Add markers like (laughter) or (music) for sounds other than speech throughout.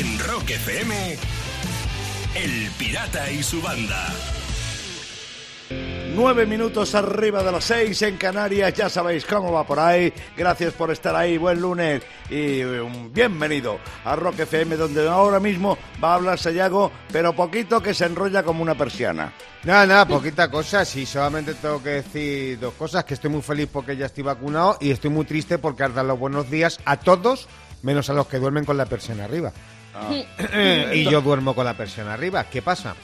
En Rock FM, El Pirata y su banda. Nueve minutos arriba de las seis en Canarias, ya sabéis cómo va por ahí. Gracias por estar ahí, buen lunes y um, bienvenido a Rock FM, donde ahora mismo va a hablar Sayago, pero poquito que se enrolla como una persiana. Nada, nada, poquita cosa. Sí, solamente tengo que decir dos cosas: que estoy muy feliz porque ya estoy vacunado y estoy muy triste porque has dado los buenos días a todos, menos a los que duermen con la persiana arriba. (coughs) y yo duermo con la persiana arriba. ¿Qué pasa?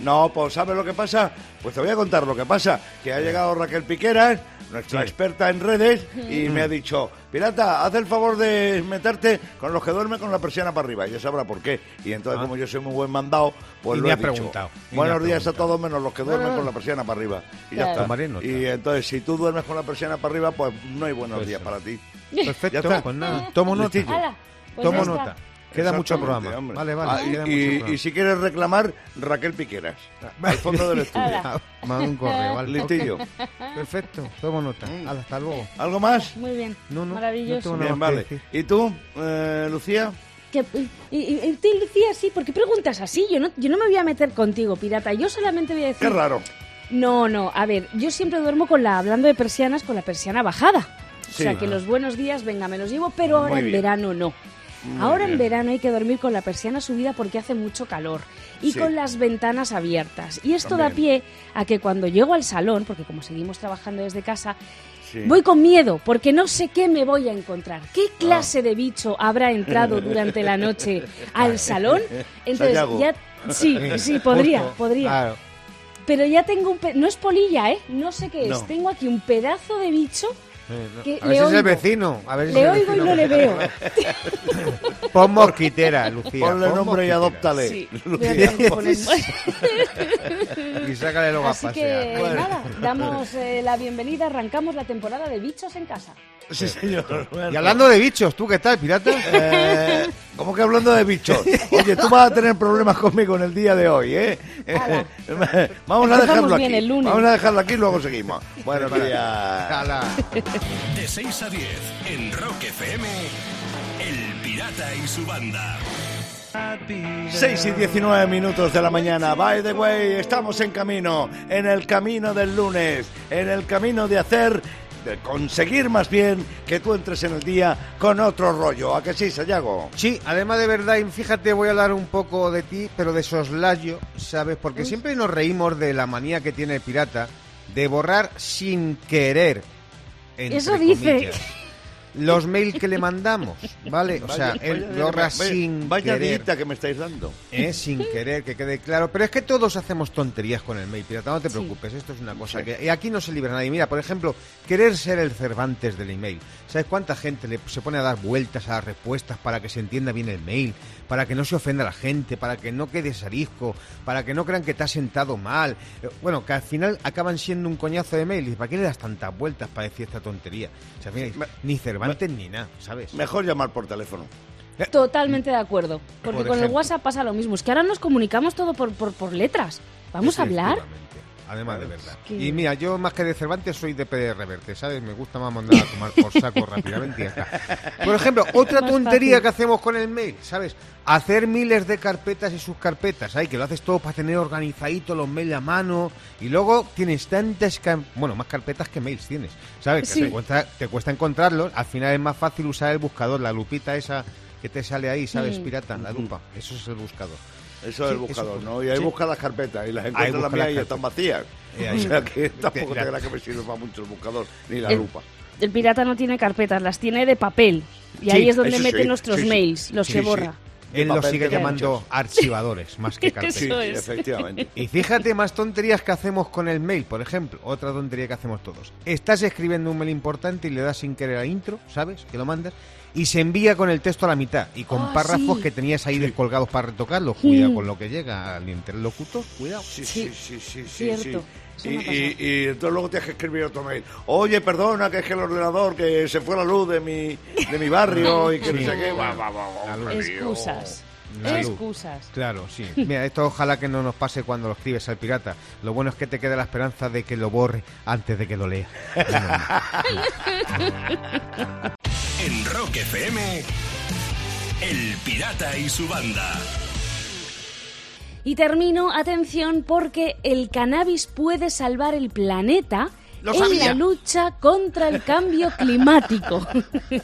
No, pues ¿sabes lo que pasa? Pues te voy a contar lo que pasa. Que ha llegado Raquel Piqueras, nuestra experta en redes, y me ha dicho, Pirata, haz el favor de meterte con los que duermen con la persiana para arriba. Y ya sabrá por qué. Y entonces, Ah. como yo soy muy buen mandado, pues Y lo me he ha dicho. preguntado, Buenos días a todos menos los que duermen con la persiana para arriba. Y ya Claro. está. Tomaré nota. Y entonces, si tú duermes con la persiana para arriba, pues no hay buenos Pues días para ti. Perfecto, Ya está. pues nada. Tomo nota. Pues Tomo nota. Queda mucho programa. hombre. Vale, vale. Ah, y- queda y, mucho programa. y si quieres reclamar, Raquel Piqueras. Al fondo del estudio. Manda un correo, ¿vale? Listillo. Perfecto, tomo nota. Hala, hasta luego. ¿Algo más? Muy bien, No, no, maravilloso. no Bien, vale. ¿Y tú, eh, Lucía? Que- y, y, y tú, Lucía, sí, ¿por qué preguntas así? Yo no, yo no me voy a meter contigo, pirata. Yo solamente voy a decir... Qué raro. No, no, a ver, yo siempre duermo con la, hablando de persianas, con la persiana bajada. Sí. O sea, que los buenos días, venga, me los llevo, pero ahora en verano no. Muy ahora bien. en verano hay que dormir con la persiana subida porque hace mucho calor y Sí. con las ventanas abiertas. Y esto da pie a que cuando llego al salón, porque como seguimos trabajando desde casa, Sí. voy con miedo porque no sé qué me voy a encontrar. ¿Qué Ah. clase de bicho habrá entrado durante la noche (laughs) al salón? Entonces, ya... Sí, (laughs) sí, podría, Justo, podría. claro. Pero ya tengo un... pe- No es polilla, ¿eh? No sé qué es. No. Tengo aquí un pedazo de bicho. Eh, no. A ver le si es el oigo. vecino. A ver si Le es el oigo y vecino. no le veo. Pon mosquitera, Lucía. Ponle pon nombre y adóptale. Sí, Lucía. (laughs) Y sácale luego a Así pasear. que Bueno. nada, damos eh, la bienvenida, arrancamos la temporada de bichos en casa. Sí, señor. Y hablando de bichos, ¿tú qué tal, pirata? (laughs) Eh, ¿Cómo que hablando de bichos? Oye, tú vas a tener problemas conmigo en el día de hoy, ¿eh? (laughs) Vamos a dejarlo aquí. Vamos a dejarlo aquí y luego seguimos. Días. Hala. De 6 a 10 en Rock FM, El Pirata y su banda. 6 y 19 minutos de la mañana. By the way, estamos en camino, en el camino del lunes, en el camino de hacer, conseguir más bien que tú entres en el día con otro rollo. ¿A que sí, Sayago? Sí, además de verdad, y fíjate, voy a hablar un poco de ti, pero de soslayo, ¿sabes? Porque siempre nos reímos de la manía que tiene el pirata de borrar sin querer. Eso dice. Los mails que le mandamos, ¿vale? O sea, Vaya- él vaya- borra vaya- sin Vaya querer. dita que me estáis dando. ¿eh? sin querer, que quede claro. Pero es que todos hacemos tonterías con el mail, pirata, no te Sí. preocupes, esto es una cosa Sí. que... Y aquí no se libra nadie. Mira, por ejemplo, querer ser el Cervantes del email. ¿Sabes cuánta gente le, se pone a dar vueltas a las respuestas para que se entienda bien el mail? Para que no se ofenda a la gente, para que no quede arisco, para que no crean que te has sentado mal. Eh, Bueno, que al final acaban siendo un coñazo de mail. ¿Y para qué le das tantas vueltas para decir esta tontería? O sea, mira, ni Cervantes ni nada, ¿sabes? Mejor llamar por teléfono. Totalmente de acuerdo. Porque Por con el. WhatsApp pasa lo mismo. Es que ahora nos comunicamos todo por, por, por letras. Vamos a hablar. Además de verdad. que- Y mira, yo más que de Cervantes soy de PD Reverte, ¿sabes? Me gusta más mandar a tomar por saco (laughs) rápidamente y ya está. Por ejemplo, otra tontería que hacemos con el mail, ¿sabes? Hacer miles de carpetas y subcarpetas, ¿sabes? Que lo haces todo para tener organizadito los mails a mano y luego tienes tantas, bueno, más carpetas que mails tienes, ¿sabes? Que Sí. te, cuesta, te cuesta encontrarlos, al final es más fácil usar el buscador, la lupita esa que te sale ahí, ¿sabes? Pirata, la lupa, eso es el buscador. Eso es el buscador, eso- ¿no? Y ahí sí. busca las carpetas y las encuentras las mías y están vacías. Y ahí- (laughs) O sea que tampoco te creas que me sirve para mucho el buscador ni la El- lupa. El pirata no tiene carpetas, las tiene de papel. Y Sí, ahí es donde mete sí, nuestros sí, sí. mails, los Sí, que sí. borra. De Él lo papel sigue llamando muchos. archivadores, más que (laughs) carpetas. Sí, Eso es. efectivamente. Y fíjate más tonterías que hacemos con el mail, por ejemplo, otra tontería que hacemos todos. Estás escribiendo un mail importante y le das sin querer a intro, ¿sabes? Que lo mandas y se envía con el texto a la mitad y con Ah, párrafos sí. que tenías ahí descolgados para retocarlo. Cuidado Mm. con lo que llega al interlocutor, cuidado. Sí, Sí, sí, sí, sí, sí, cierto. sí. Y, y- y entonces luego tienes que escribir otro mail. Oye, perdona, que es que el ordenador, que se fue la luz de mi, de mi barrio (laughs) y que no Sí. sé qué. Va, va, va, La Excusas. Luz. Excusas. Claro, sí. (laughs) Mira, esto ojalá que no nos pase cuando lo escribes al pirata. Lo bueno es que te queda la esperanza de que lo borre antes de que lo lea. (laughs) En Rock FM, El Pirata y su banda. Y termino, atención, porque el cannabis puede salvar el planeta Lo en la lucha contra el cambio climático.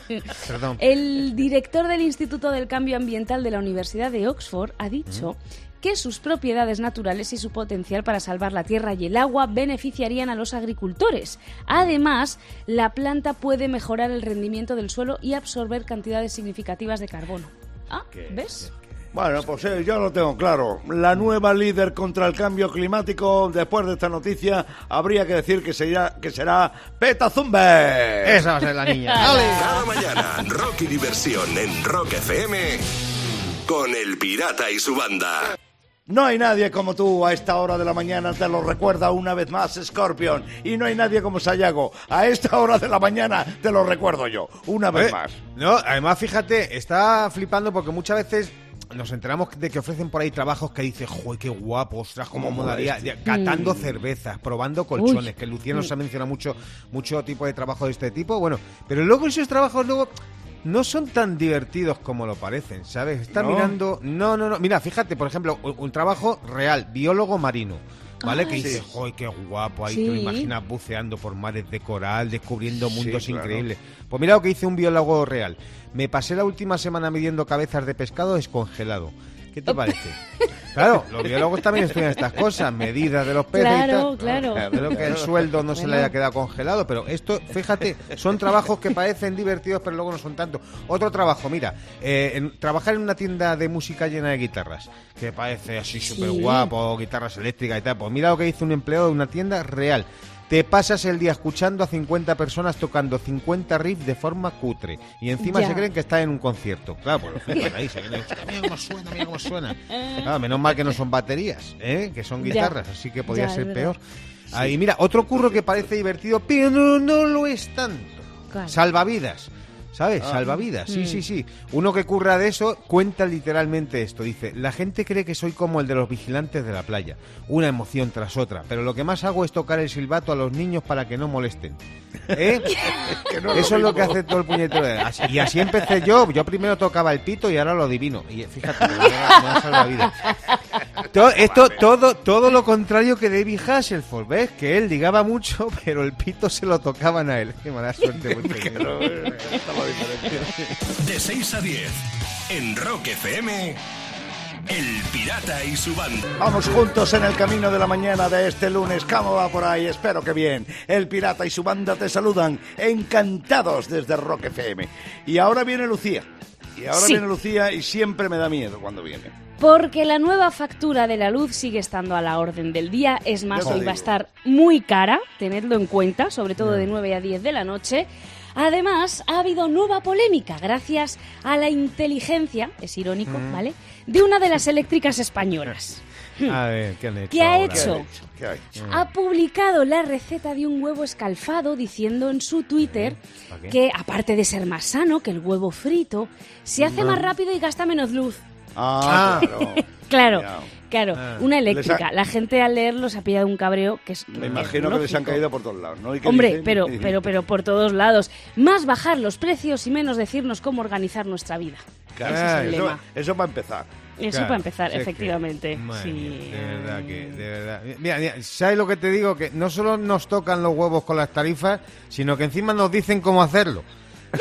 (laughs) Perdón. El director del Instituto del Cambio Ambiental de la Universidad de Oxford ha dicho que sus propiedades naturales y su potencial para salvar la tierra y el agua beneficiarían a los agricultores. Además, la planta puede mejorar el rendimiento del suelo y absorber cantidades significativas de carbono. Ah, ¿ves? Bueno, pues eh, yo lo tengo claro. La nueva líder contra el cambio climático, después de esta noticia, habría que decir que será, que será Peta Zumbe. Esa va a ser la niña. (laughs) Cada mañana, rock y diversión en Rock FM con El Pirata y su banda. No hay nadie como tú a esta hora de la mañana, te lo recuerda una vez más Scorpion. Y no hay nadie como Sayago. A esta hora de la mañana te lo recuerdo yo, una vez Eh, más. No, además, fíjate, está flipando porque muchas veces nos enteramos de que ofrecen por ahí trabajos que dices, ¡joder, qué guapo! ¡Ostras, cómo molaría! mola Catando cervezas, probando colchones, Uy. que Lucía nos ha mencionado mucho, mucho tipo de trabajo de este tipo. Bueno, pero luego esos trabajos luego no son tan divertidos como lo parecen, ¿sabes? Está ¿No? mirando... No, no, no. Mira, fíjate, por ejemplo, un, un trabajo real, biólogo marino. ¿Vale? Ah, que dices, sí. ¡joder, qué guapo! Ahí Sí. te lo imaginas buceando por mares de coral, descubriendo Sí, mundos claro. increíbles. Pues mira lo que hice un biólogo real. Me pasé la última semana midiendo cabezas de pescado descongelado. ¿Qué te parece? Claro, los biólogos también estudian estas cosas, medidas de los peces y Claro, tal. claro. Espero que el sueldo no se le haya quedado congelado, pero esto, fíjate, son trabajos que parecen divertidos, pero luego no son tanto. Otro trabajo, mira, eh, en- trabajar en una tienda de música llena de guitarras, que parece así súper guapo, guitarras eléctricas y tal. Pues mira lo que hizo un empleado de una tienda real. Te pasas el día escuchando a 50 personas tocando 50 riffs de forma cutre. Y encima Ya. se creen que están en un concierto. Claro, pues lo flipan ahí. Se creen, "Hostia, mira cómo (laughs) suena, mira cómo suena. Claro, menos mal que no son baterías, ¿eh? que son Ya. guitarras, así que podía Ya, ser peor. Ahí, mira, otro curro que parece divertido, pero no, lo es tanto. ¿Cuál? Salvavidas. ¿Sabes? Ah. Salvavidas, sí, Mm. sí, sí. Uno que curra de eso cuenta literalmente esto. Dice, la gente cree que soy como el de los vigilantes de la playa. Una emoción tras otra. Pero lo que más hago es tocar el silbato a los niños para que no molesten. (laughs) ¿Eh? eso es lo que hace todo el puñetero. de- así- Y así empecé yo. Yo primero tocaba el pito y ahora lo adivino. Y fíjate, me da- me da salvavidas. To- esto, todo, todo lo contrario que David Hasselhoff, ¿ves? Que él ligaba mucho, (laughs) pero el pito se lo tocaban a él. Qué mala suerte. (laughs) pequeño. De 6 a 10 en Rock FM, El Pirata y su banda. Vamos juntos en el camino de la mañana de este lunes. ¿Cómo va por ahí? Espero que bien. El pirata y su banda te saludan, encantados desde Rock FM. Y ahora viene Lucía. Y ahora Sí. viene Lucía y siempre me da miedo cuando viene. Porque la nueva factura de la luz sigue estando a la orden del día. Es más, hoy va a estar muy cara, tenedlo en cuenta, sobre todo de 9 a 10 de la noche. Además, ha habido nueva polémica gracias a la inteligencia, es irónico, ¿vale?, de una de las eléctricas españolas. (laughs) A ver, ¿qué han hecho? ¿Qué ha hecho? ¿Qué hay? Ha publicado la receta de un huevo escalfado diciendo en su Twitter que, aparte de ser más sano que el huevo frito, se hace más rápido y gasta menos luz. Ah, Ah. claro. (laughs) Claro, Ah. una eléctrica. ha- La gente al leerlo se ha pillado un cabreo que es Me imagino que les han caído por todos lados, ¿no? ¿Y qué Hombre, dicen? pero, (laughs) pero, pero por todos lados. Más bajar los precios y menos decirnos cómo organizar nuestra vida. Claro, Ese es el eso, lema. eso para empezar. Eso Claro, para empezar, es efectivamente. madre sí. mía, de verdad que, de verdad. Mira, mira, ¿sabes lo que te digo? Que no solo nos tocan los huevos con las tarifas, sino que encima nos dicen cómo hacerlo.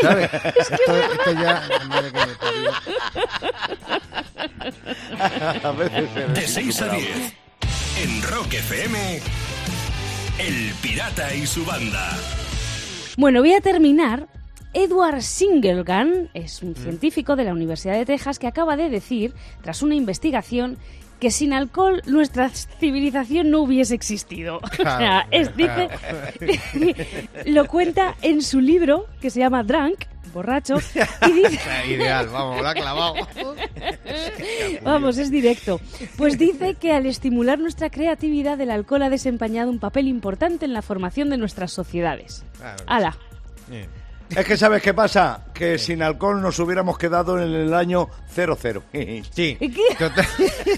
¿Sabes? esto, esto ya. madre que me parió. (laughs) A veces se ve De 6 a insuperable. 10 en Rock FM, El Pirata y su banda. Bueno, voy a terminar. Edward Singlegan es Mm. un científico de la Universidad de Texas que acaba de decir, tras una investigación, que sin alcohol nuestra civilización no hubiese existido. (laughs) O sea, Claro, es- dice, (laughs) lo cuenta en su libro que se llama Drunk, borracho, y dice, (laughs) Ideal, vamos, lo ha clavado. Vamos, es directo. Pues dice que al estimular nuestra creatividad, el alcohol ha desempeñado un papel importante en la formación de nuestras sociedades. Claro Es que ¿sabes qué pasa? Que sin alcohol nos hubiéramos quedado en el año 00. (laughs) Sí. ¿Y qué? Total-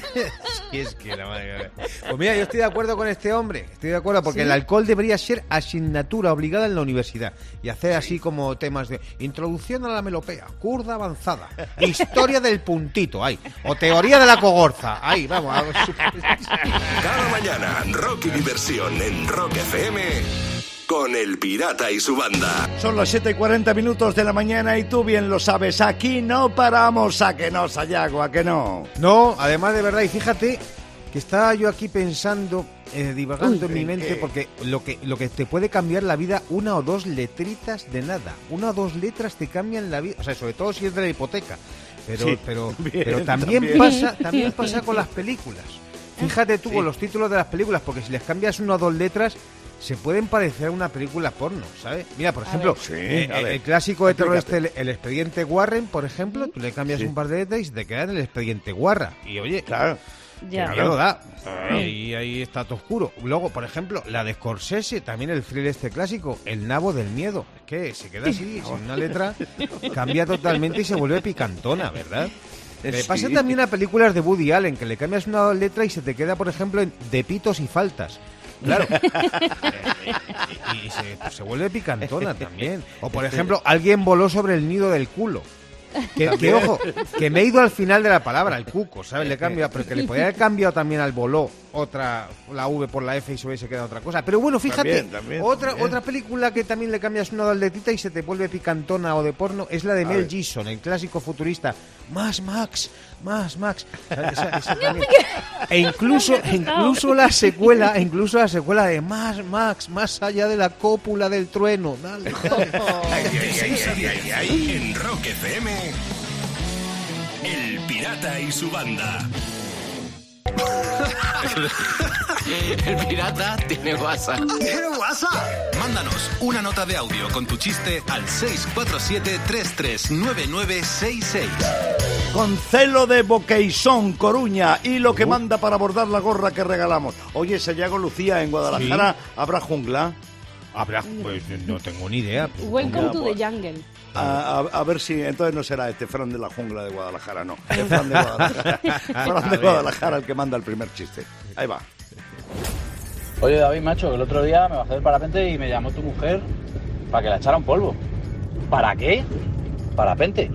(laughs) es que la madre... Pues mira, yo estoy de acuerdo con este hombre. Estoy de acuerdo porque el alcohol debería ser asignatura obligada en la universidad y hacer así como temas de introducción a la melopea, curda avanzada, historia del puntito, ahí, o teoría de la cogorza, ahí, vamos. Cada mañana, rock y diversión en Rock FM con el pirata y su banda. Son las 7 y 40 minutos de la mañana y tú bien lo sabes, aquí no paramos a que no, Sayago, a que no. No, además de verdad, y fíjate que estaba yo aquí pensando, eh, divagando en mi mente, porque lo que, lo que te puede cambiar la vida, una o dos letritas de nada. Una o dos letras te cambian la vida, o sea, sobre todo si es de la hipoteca. Pero, Sí, pero, pero también, también. (laughs) pasa, también pasa con las películas. Fíjate tú con los títulos de las películas, porque si les cambias una o dos letras, se pueden parecer a una película porno, ¿sabes? Mira, por ejemplo, Sí, un- a el, clásico de terror este, el, el expediente Warren, por ejemplo, tú le cambias Sí. un par de letras y se te queda en el expediente Guarra. Y oye, Claro. Ya. miedo da. Y ahí está todo oscuro. Luego, por ejemplo, la de Scorsese, también el thriller este clásico, El nabo del miedo. Es que se queda así, (laughs) sin una letra, cambia totalmente y se vuelve picantona, ¿verdad? Le Sí. pasa también a películas de Woody Allen, que le cambias una letra y se te queda, por ejemplo, en de pitos y faltas. Claro. (laughs) y y se, pues, se vuelve picantona también. O, por ejemplo, alguien voló sobre el nido del culo. Que, que, ojo, que me he ido al final de la palabra, el cuco, ¿sabes? Le cambia, pero que le podría haber cambiado también al voló otra, la V por la F y se hubiese quedado otra cosa. Pero bueno, fíjate, También, también, otra, también. otra película que también le cambias una letita y se te vuelve picantona o de porno es la de Mel. Gibson, el clásico futurista. Más Max, más Max. Esa- esa también. E incluso, incluso la secuela, incluso la secuela de Más Max, más allá de la cópula del trueno. Dale, dale. De 6 a 10, en Rock FM, El Pirata y su banda. (laughs) El pirata tiene WhatsApp. ¿Qué WhatsApp? Mándanos una nota de audio con tu chiste al 647-339966. Con celo de Boqueisón, Coruña, y lo que manda para bordar la gorra que regalamos. Oye, Sayago Lucía, en Guadalajara habrá jungla. Habrá, pues no tengo ni idea. Welcome to pues. the jungle. A, a- a ver si entonces no será este Fran de la jungla de Guadalajara, no. El (laughs) Fran de Guadalajara, (laughs) Fran de Guadalajara el que manda el primer chiste. Ahí va. Oye David, macho, que el otro día me bajé del parapente y me llamó tu mujer para que la echara un polvo. ¿Para qué? Parapente.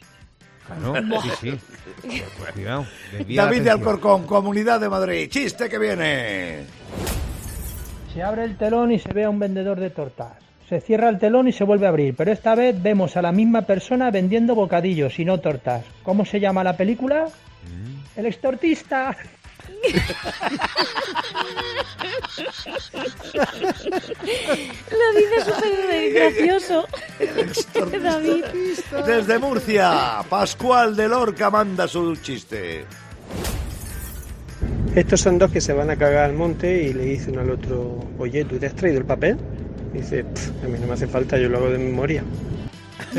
Claro, sí, sí. Cuidado. desvía la David de. Alcorcón, Comunidad de Madrid. Chiste que viene. Se abre el telón y se ve a un vendedor de tortas. Se cierra el telón y se vuelve a abrir, pero esta vez vemos a la misma persona vendiendo bocadillos y no tortas. ¿Cómo se llama la película? El extortista. (laughs) Lo dice súper gracioso. (laughs) David. Desde Murcia, Pascual de Lorca manda su chiste. Estos son dos que se van a cagar al monte y le dicen al otro, oye, ¿tú te has traído el papel? Dice, "Pff, a mí no me hace falta, yo lo hago de memoria. (laughs)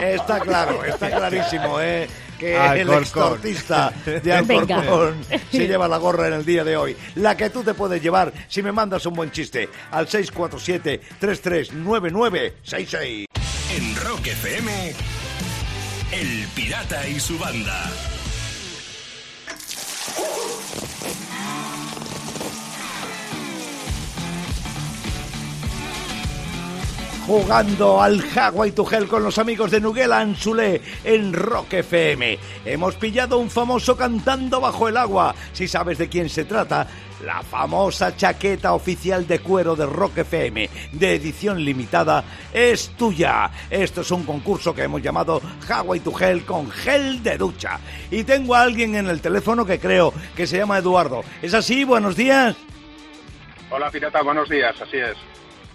Está claro, está clarísimo, ¿eh? Que el Alcorcón. extortista (laughs) de. Alcorcón se lleva la gorra en el día de hoy. La que tú te puedes llevar si me mandas un buen chiste al 647-339966. En Rock FM, El Pirata y su banda. Jugando al Hawaii to Hell con los amigos de Nuguel Anzulé en Rock FM. Hemos pillado un famoso cantando bajo el agua. Si sabes de quién se trata, la famosa chaqueta oficial de cuero de Rock FM de edición limitada es tuya. Esto es un concurso que hemos llamado Hawaii to Hell con gel de ducha. Y tengo a alguien en el teléfono que creo que se llama Eduardo. ¿Es así? Buenos días. Hola pirata, buenos días, así es.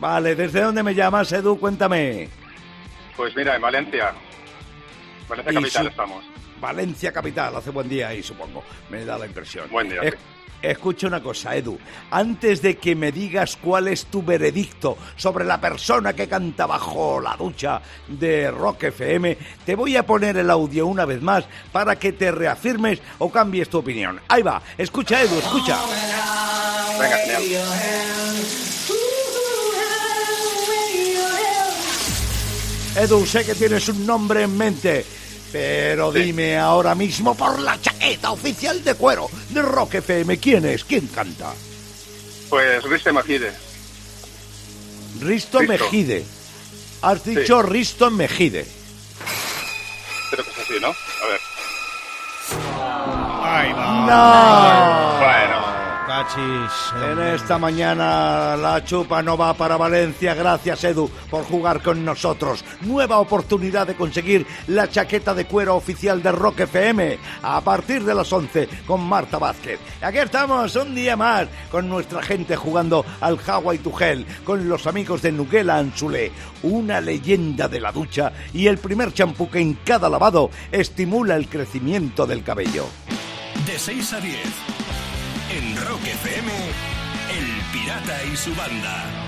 Vale, ¿desde dónde me llamas, Edu? Cuéntame. Pues mira, en Valencia. Valencia Y capital su- estamos. Valencia capital, hace buen día ahí, supongo. Me da la impresión. Buen día, Es- sí. Escucha una cosa, Edu. Antes de que me digas cuál es tu veredicto sobre la persona que canta bajo la ducha de Rock FM, te voy a poner el audio una vez más para que te reafirmes o cambies tu opinión. Ahí va, escucha, Edu, escucha. Venga, Edu, sé que tienes un nombre en mente. Pero dime ahora mismo por la chaqueta oficial de cuero de Rock FM, ¿quién es? ¿Quién canta? Pues Risto Mejide. Risto, Risto. Mejide. Has dicho Risto Mejide. Creo que es así, ¿no? A ver. Ay, ¡No! Bueno. Cachis. En esta mañana la chupa no va para Valencia. Gracias, Edu, por jugar con nosotros. Nueva oportunidad de conseguir la chaqueta de cuero oficial de Rock FM a partir de las 11 con Marta Vázquez. Aquí estamos un día más con nuestra gente jugando al Hawaii to Hell, con los amigos de Nuguela Anzulé, una leyenda de la ducha y el primer champú que en cada lavado estimula el crecimiento del cabello. De 6 a 10. En Rock FM, El Pirata y su banda.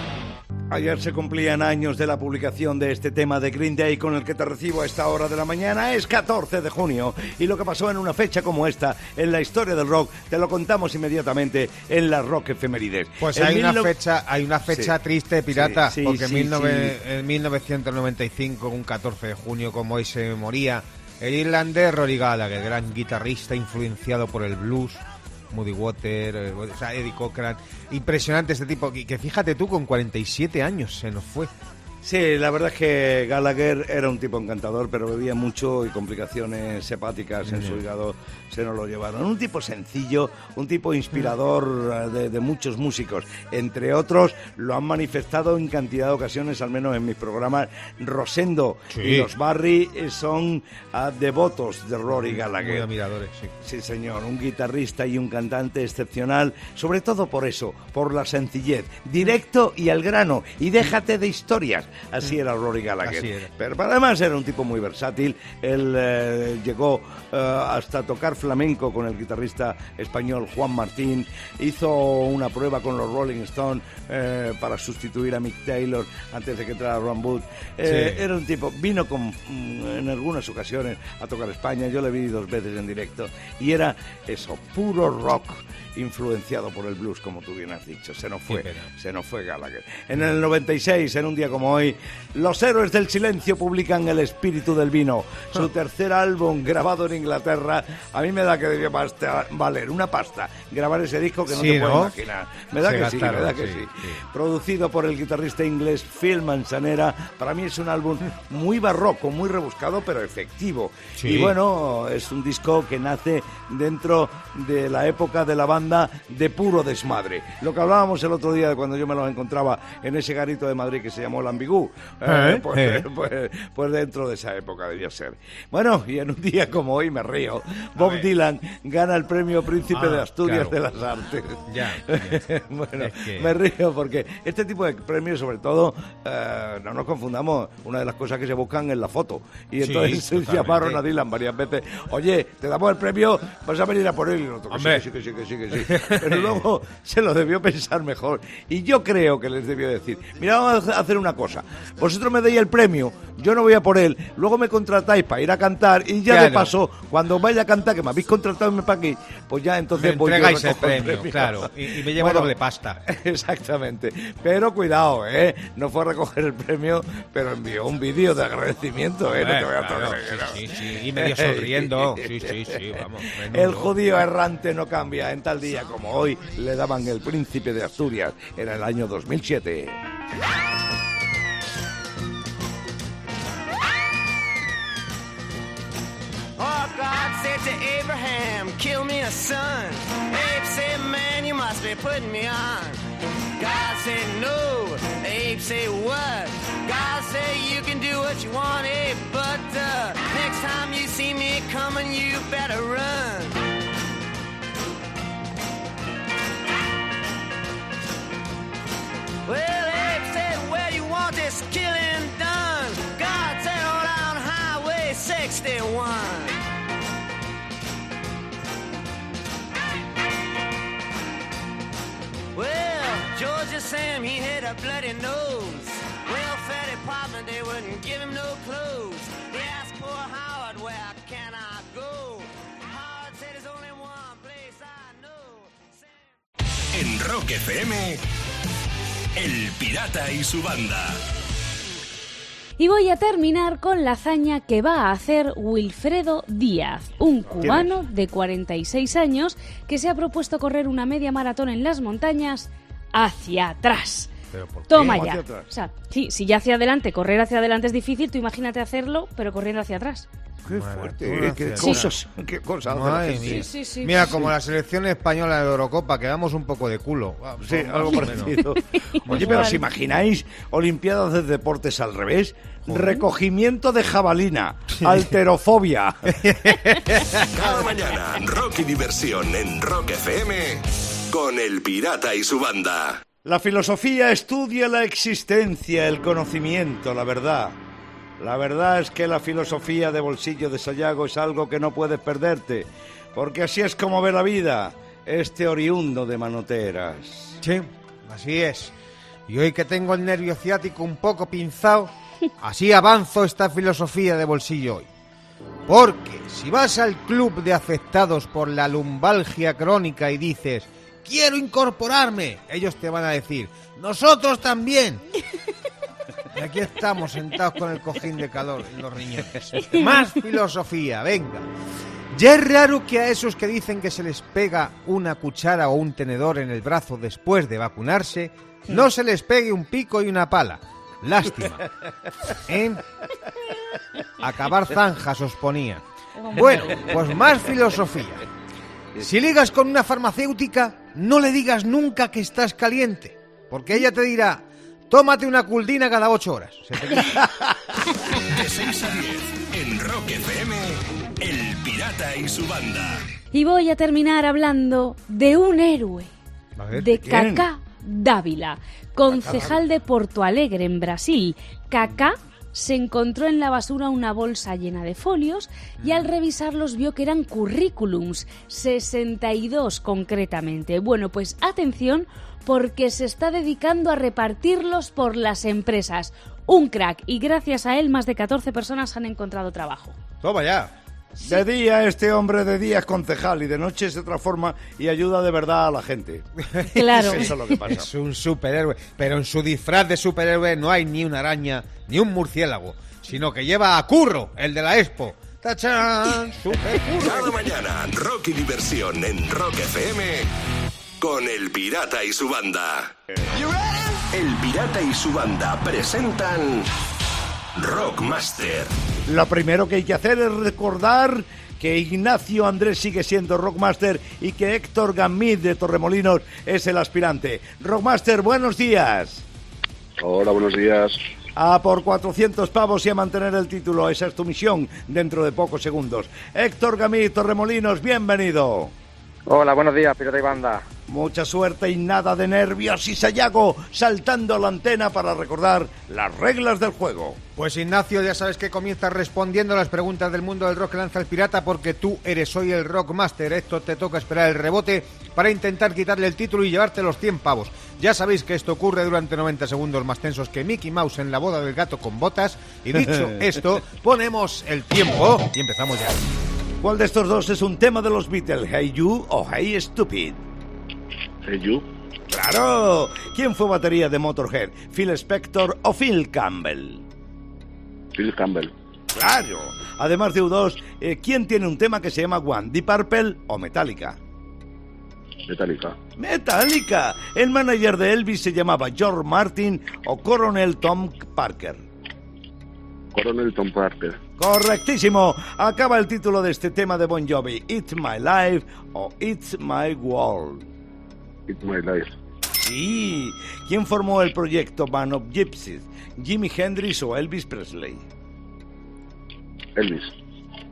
Ayer se cumplían años de la publicación de este tema de Green Day con el que te recibo a esta hora de la mañana. Es 14 de junio y lo que pasó en una fecha como esta en la historia del rock te lo contamos inmediatamente en la Rock Efemérides. Pues En hay una 19 fecha, hay una fecha Sí. triste, pirata, Sí, sí, porque sí, en, 19 sí. en 1995, un 14 de junio, como hoy se moría, el irlandés Rory Gallagher, gran guitarrista influenciado por el blues, Moody Water, eh, o sea, Eddie Cochran. Impresionante este tipo, que, que fíjate tú, con 47 años se nos fue. Sí, la verdad es que Gallagher era un tipo encantador, pero bebía mucho y complicaciones hepáticas en su hígado se nos lo llevaron. Un tipo sencillo, un tipo inspirador eh, de, de muchos músicos. Entre otros, lo han manifestado en cantidad de ocasiones, al menos en mis programas. Rosendo Sí. y los Barry eh, son ah, devotos de Rory Muy Gallagher. admiradores, sí. Sí, señor, un guitarrista y un cantante excepcional, sobre todo por eso, por la sencillez, directo y al grano, y déjate de historias. Así era Rory Gallagher. Era. Pero además era un tipo muy versátil, él eh, llegó eh, hasta tocar flamenco con el guitarrista español Juan Martín, hizo una prueba con los Rolling Stones eh, para sustituir a Mick Taylor antes de que entrara Ron Wood. Sí. Era un tipo, vino con, mm, en algunas ocasiones a tocar España, yo le vi dos veces en directo, y era eso, puro rock influenciado por el blues, como tú bien has dicho. Se nos fue, se nos fue Gallagher. En el 96, en un día como hoy, los Héroes del Silencio publican El Espíritu del Vino, su (laughs) tercer álbum grabado en Inglaterra. A mí me da que debió valer una pasta grabar ese disco que no Sí, te ¿no? imaginar. Me da Se que sí, me gastaron, da que sí, sí. sí. Producido por el guitarrista inglés Phil Manzanera. Para mí es un álbum muy barroco, muy rebuscado, pero efectivo. Y bueno, es un disco que nace dentro de la época de la banda de puro desmadre. Lo que hablábamos el otro día de cuando yo me los encontraba en ese garito de Madrid que se llamó Lambigú. Eh, pues, eh. pues- pues dentro de esa época debía ser. Bueno, y en un día como hoy me río. Bob Dylan gana el premio Príncipe Ah, de Asturias claro. de las Artes. Ya, ya. (laughs) bueno, Es que- me río porque este tipo de premios, sobre todo, eh, no nos confundamos, una de las cosas que se buscan es la foto. Y Sí, entonces (laughs) totalmente. llamaron a Dylan varias veces, oye, te damos el premio, vas a venir a por él. Y el otro, que sí, que sí, que sí, que sí, que sí. Pero luego se lo debió pensar mejor. Y yo creo que les debió decir, mira, vamos a hacer una cosa, vosotros me deis el premio, yo no voy a por él, luego me contratáis para ir a cantar y ya de Claro. paso, cuando vaya a cantar, que me habéis contratado y me para aquí, pues ya entonces Me voy yo entregáis el recojo premio, claro, y, y me llevo Bueno, doble pasta. (laughs) Exactamente. Pero cuidado, ¿eh? No fue a recoger el premio, pero envió un vídeo de agradecimiento, ¿eh? No te voy a Eh, claro, ¿no? sí, sí, sí, y medio (laughs) sonriendo. Sí, sí, sí, vamos. menudo. El judío errante no cambia. En tal día como hoy le daban el príncipe de Asturias. Era el año 2007. Abraham, kill me a son. Abe said, man, you must be putting me on. God said, no. Abe said, what? God said, you can do what you want, Abe, but uh, next time you see me coming, you better run. Sam, he had a bloody nose. Welfare department, they wouldn't give him no clothes. They asked poor Howard, where can I go? Howard said, there's only one place I know. Sam- En Rock FM, El Pirata y su banda. Y voy a terminar con la hazaña que va a hacer Wilfredo Díaz, un cubano de 46 años que se ha propuesto correr una media maratón en las montañas hacia atrás. ¿Pero por qué? Toma ¿Cómo ya. hacia atrás? O sea, sí, si ya hacia adelante, correr hacia adelante es difícil, tú imagínate hacerlo, pero corriendo hacia atrás. Qué fuerte, ¿eh? (laughs) qué cosas, qué cosas. hace la Madre gente. mía. Sí, sí, sí, Mira, sí, como la selección española de Eurocopa, que damos un poco de culo. Ah, Sí, algo parecido. (laughs) Oye, pero ¿os imagináis Olimpiadas de Deportes al revés? Recogimiento de jabalina, alterofobia. (laughs) Cada mañana, rock y diversión en Rock FM con El Pirata y su banda. La filosofía estudia la existencia, el conocimiento, la verdad. La verdad es que la filosofía de bolsillo de Sayago es algo que no puedes perderte, porque así es como ve la vida este oriundo de manoteras. Sí, así es. Y hoy que tengo el nervio ciático un poco pinzado, (laughs) así avanzo esta filosofía de bolsillo hoy. Porque si vas al club de afectados por la lumbalgia crónica y dices, quiero incorporarme, ellos te van a decir, nosotros también. Y aquí estamos sentados con el cojín de calor en los riñones. Más filosofía, venga. Ya es raro que a esos que dicen que se les pega una cuchara o un tenedor en el brazo después de vacunarse, no se les pegue un pico y una pala. Lástima. ¿Eh? Acabar zanjas os ponía. Bueno, pues más filosofía. Si ligas con una farmacéutica, no le digas nunca que estás caliente, porque ella te dirá, tómate una culdina cada ocho horas. Se te quita. (laughs) De 6 a 10 en Rock FM, El Pirata y su banda. Y voy a terminar hablando de un héroe, A ver, de. Kaká Dávila, concejal de Porto Alegre, en Brasil. Kaká se encontró en la basura una bolsa llena de folios y al revisarlos vio que eran currículums, 62 concretamente. Bueno, pues atención porque se está dedicando a repartirlos por las empresas. Un crack y gracias a él más de 14 personas han encontrado trabajo. Toma ya. De día este hombre de día es concejal y de noche se transforma y ayuda de verdad a la gente. (laughs) Claro. Eso es lo que pasa. Es un superhéroe, pero en su disfraz de superhéroe no hay ni una araña ni un murciélago, sino que lleva a Curro, el de la Expo. ¡Tachán! (laughs) ¡Super Cada mañana, rock y diversión en Rock FM con El Pirata y su banda. El Pirata y su banda presentan Rockmaster. Lo primero que hay que hacer es recordar que Ignacio Andrés sigue siendo Rockmaster y que Héctor Gamid de Torremolinos es el aspirante. Rockmaster, buenos días. Hola, buenos días. A por 400 pavos y a mantener el título. Esa es tu misión dentro de pocos segundos. Héctor Gamid, Torremolinos, bienvenido. Hola, buenos días, Pirata y Banda. Mucha suerte y nada de nervios y Sayago saltando a la antena para recordar las reglas del juego. Pues Ignacio, ya sabes que comienza respondiendo a las preguntas del mundo del rock que lanza el pirata porque tú eres hoy el Rockmaster. Esto te toca esperar el rebote para intentar quitarle el título y llevarte los 100 pavos. Ya sabéis que esto ocurre durante 90 segundos más tensos que Mickey Mouse en la boda del gato con botas. Y dicho (laughs) esto, ponemos el tiempo y empezamos ya. ¿Cuál de estos dos es un tema de los Beatles? ¿Hey You o Hey Stupid? Hey, you. ¡Claro! ¿Quién fue batería de Motorhead? ¿Phil Spector o Phil Campbell? Phil Campbell. ¡Claro! Además de U2, eh, ¿quién tiene un tema que se llama One? ¿Deep Purple o Metallica? Metallica. ¡Metallica! El manager de Elvis se llamaba George Martin o Coronel Tom Parker. Coronel Tom Parker. Correctísimo. Acaba el título de este tema de Bon Jovi. It's My Life o It's My World. It's My Life. Sí. ¿Quién formó el proyecto Band of Gypsies? ¿Jimi Hendrix o Elvis Presley? Elvis.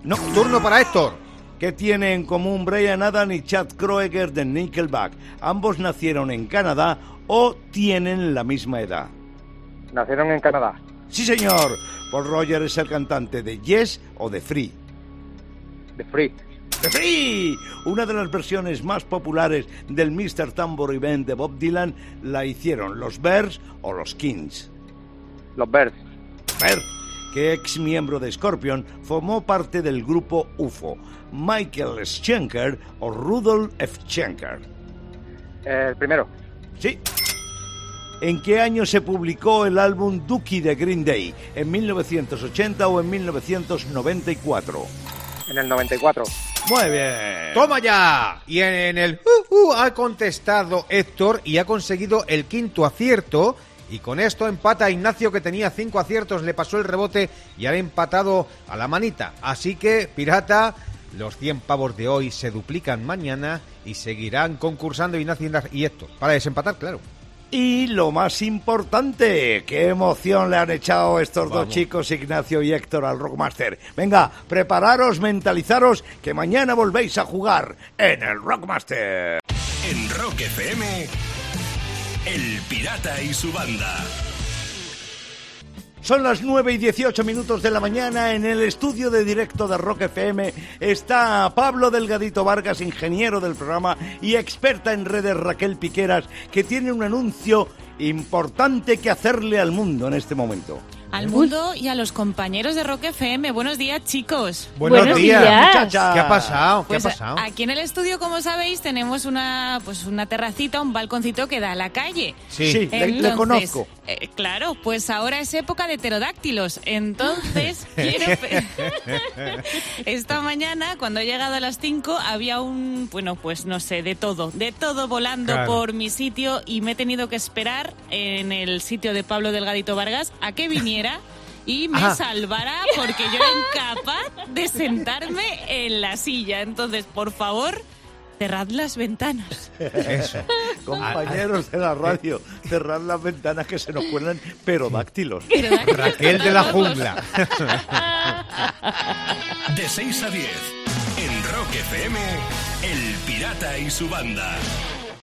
No. Turno para Héctor. ¿Qué tiene en común Brian Adams y Chad Kroeger de Nickelback? ¿Ambos nacieron en Canadá o tienen la misma edad? Nacieron en Canadá. Sí, señor. Paul Roger es el cantante de Yes o de Free. De Free. ¡The Free! Una de las versiones más populares del Mr. Tambourine Band de Bob Dylan la hicieron los Bears o los Kings. Los Birds. Ver, que ex miembro de Scorpion, formó parte del grupo UFO. Michael Schenker o Rudolf F. Schenker. El primero. Sí. ¿En qué año se publicó el álbum Dookie de Green Day? ¿En 1980 o en 1994? En el 94. Muy bien. ¡Toma ya! Y en el uh, uh, ha contestado Héctor y ha conseguido el quinto acierto. Y con esto empata a Ignacio que tenía cinco aciertos, le pasó el rebote y ha empatado a la manita. Así que, pirata, los 100 pavos de hoy se duplican mañana y seguirán concursando Ignacio y Héctor. Para desempatar, claro. Y lo más importante, qué emoción le han echado estos dos chicos, Ignacio y Héctor, al Rockmaster. Venga, prepararos, mentalizaros, que mañana volvéis a jugar en el Rockmaster. En Rock FM, El Pirata y su banda. Son las 9 y 18 minutos de la mañana. En el estudio de directo de Rock FM está Pablo Delgadito Vargas, ingeniero del programa y experta en redes Raquel Piqueras, que tiene un anuncio importante que hacerle al mundo en este momento. Al mundo y a los compañeros de Rock FM. Buenos días, chicos. Buenos, Buenos días, días. muchacha. ¿Qué ha pasado? ¿Qué Pues ha pasado? aquí en el estudio, como sabéis, tenemos una pues una terracita, un balconcito que da a la calle. Sí. Sí, le, le Entonces, conozco. eh, claro, pues ahora es época de pterodáctilos. Entonces, (laughs) quiero (laughs) esta mañana, cuando he llegado a las 5, había un, bueno, pues no sé, de todo, de todo volando Claro. por mi sitio y me he tenido que esperar en el sitio de Pablo Delgadito Vargas a que viniera. Y me Ajá. salvara porque yo era incapaz de sentarme en la silla. Entonces, por favor, cerrad las ventanas. Eso. Compañeros de la radio, cerrad las ventanas que se nos cuelan perodáctilos. Raquel de la jungla. (laughs) De 6 a 10, en Rock FM, El Pirata y su banda.